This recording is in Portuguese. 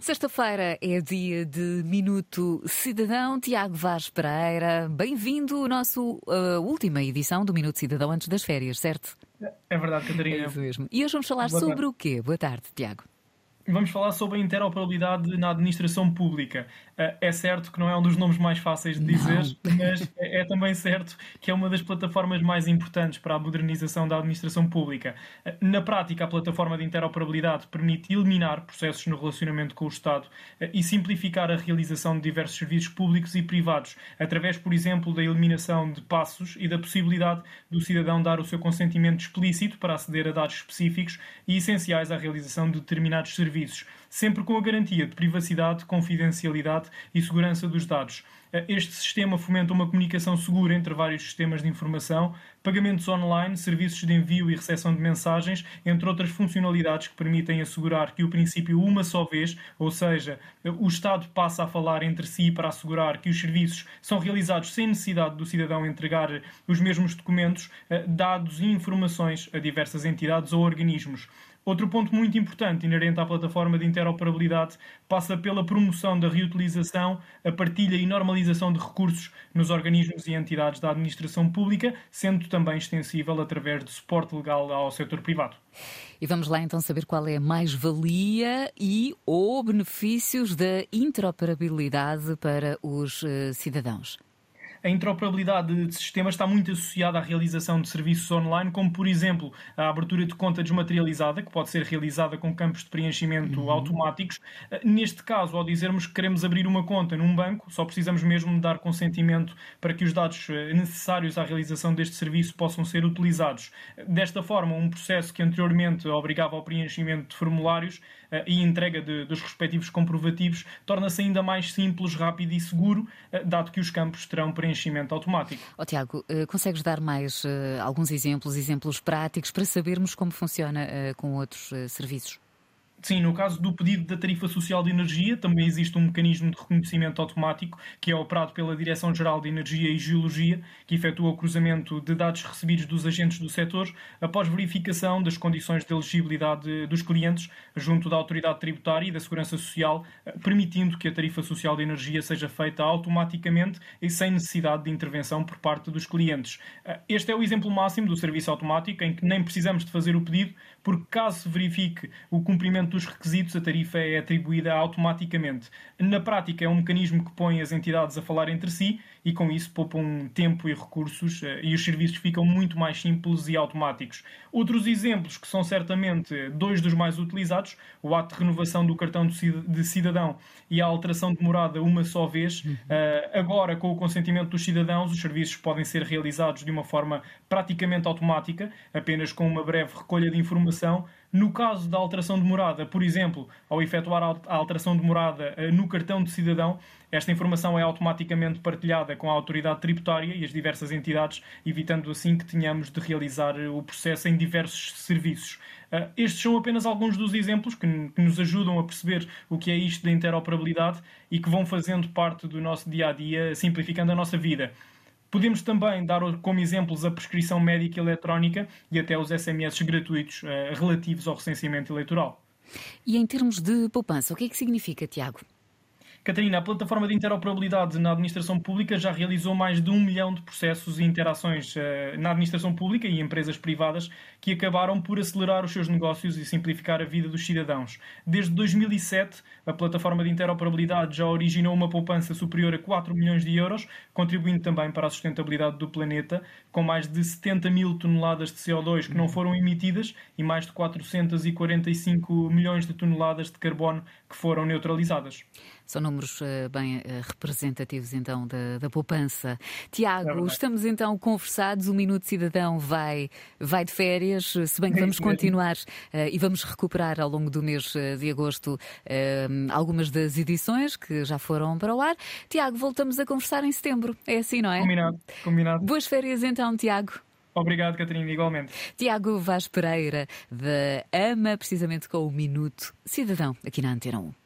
Sexta-feira é dia de Minuto Cidadão. Tiago Vaz Pereira, bem-vindo à nossa uh, última edição do Minuto Cidadão antes das férias, certo? É verdade, Catarina. É isso mesmo. E hoje vamos falar Boa sobre tarde. o quê? Boa tarde, Tiago. Vamos falar sobre a interoperabilidade na administração pública. Eh, é certo que não é um dos nomes mais fáceis de dizer, não. mas é, é também certo que é uma das plataformas mais importantes para a modernização da administração pública. Eh, na prática, a plataforma de interoperabilidade permite eliminar processos no relacionamento com o Estado eh, e simplificar a realização de diversos serviços públicos e privados, através, por exemplo, da eliminação de passos e da possibilidade do cidadão dar o seu consentimento explícito para aceder a dados específicos e essenciais à realização de determinados serviços serviços, sempre com a garantia de privacidade, confidencialidade e segurança dos dados. Eh, este sistema fomenta uma comunicação segura entre vários sistemas de informação, pagamentos online, serviços de envio e recepção de mensagens, entre outras funcionalidades que permitem assegurar que o princípio uma só vez, ou seja, o Estado passa a falar entre si para assegurar que os serviços são realizados sem necessidade do cidadão entregar os mesmos documentos, eh, dados e informações a diversas entidades ou organismos. Outro ponto muito importante inerente à plataforma de interoperabilidade passa pela promoção da reutilização, a partilha e normalização de recursos nos organismos e entidades da administração pública, sendo também extensível através de suporte legal ao setor privado. E vamos lá então saber qual é a mais-valia e ou benefícios da interoperabilidade para os uh, cidadãos a interoperabilidade de sistemas está muito associada à realização de serviços online, como por exemplo a abertura de conta desmaterializada, que pode ser realizada com campos de preenchimento uhum. automáticos. Eh, neste caso, ao dizermos que queremos abrir uma conta num banco, só precisamos mesmo dar consentimento para que os dados eh, necessários à realização deste serviço possam ser utilizados. Desta forma, um processo que anteriormente obrigava ao preenchimento de formulários eh, e entrega de, dos respectivos comprovativos torna-se ainda mais simples, rápido e seguro, dado que os campos terão preenchimento preenchimento automático. Oh, Tiago, uh, consegues dar mais uh, alguns exemplos, exemplos práticos para sabermos como funciona uh, com outros serviços? Sim, no caso do pedido da tarifa social de energia, também existe um mecanismo de reconhecimento automático que é operado pela Direção-Geral de Energia e Geologia, que efetua o cruzamento de dados recebidos dos agentes do setor após verificação das condições de elegibilidade dos clientes junto da Autoridade Tributária e da Segurança Social, permitindo que a tarifa social de energia seja feita automaticamente e sem necessidade de intervenção por parte dos clientes. Este é o exemplo máximo do serviço automático em que nem precisamos de fazer o pedido, porque caso se verifique o cumprimento dos requisitos, a tarifa é atribuída automaticamente. Na prática, é um mecanismo que põe as entidades a falar entre si e, com isso, poupam tempo e recursos eh, e os serviços ficam muito mais simples e automáticos. Outros exemplos, que são certamente dois dos mais utilizados, o ato de renovação do cartão de cidadão e a alteração de morada uma só vez. Uhum. Eh, agora, com o consentimento dos cidadãos, os serviços podem ser realizados de uma forma praticamente automática, apenas com uma breve recolha de informação no caso da alteração de morada, por exemplo, ao efetuar a alteração de morada eh, no cartão de cidadão, esta informação é automaticamente partilhada com a autoridade tributária e as diversas entidades, evitando assim que tenhamos de realizar eh, o processo em diversos serviços. Eh, estes são apenas alguns dos exemplos que nos ajudam a perceber o que é isto da interoperabilidade e que vão fazendo parte do nosso dia a dia, simplificando a nossa vida. Podemos também dar como exemplos a prescrição médica eletrónica e até os SMS gratuitos relativos ao recenseamento eleitoral. E em termos de poupança, o que é que significa, Tiago? Catarina, a plataforma de interoperabilidade na administração pública já realizou mais de um milhão de processos e interações uh, na administração pública e empresas privadas que acabaram por acelerar os seus negócios e simplificar a vida dos cidadãos. Desde 2007, a plataforma de interoperabilidade já originou uma poupança superior a 4 milhões de euros, contribuindo também para a sustentabilidade do planeta, com mais de 70 mil toneladas de CO2 que não foram emitidas e mais de 445 milhões de toneladas de carbono que foram neutralizadas. São números uh, bem uh, representativos então da, da poupança. Tiago, é estamos então conversados. O Minuto Cidadão vai, vai de férias, se bem que vamos continuar uh, e vamos recuperar ao longo do mês de agosto algumas das edições que já foram para o ar. Tiago, voltamos a conversar em setembro. É assim, não é? Combinado, combinado. Boas férias então, Tiago. Obrigado, Catarina, igualmente. Tiago Vaz Pereira, da AMA, precisamente com o Minuto Cidadão, aqui na Antena 1.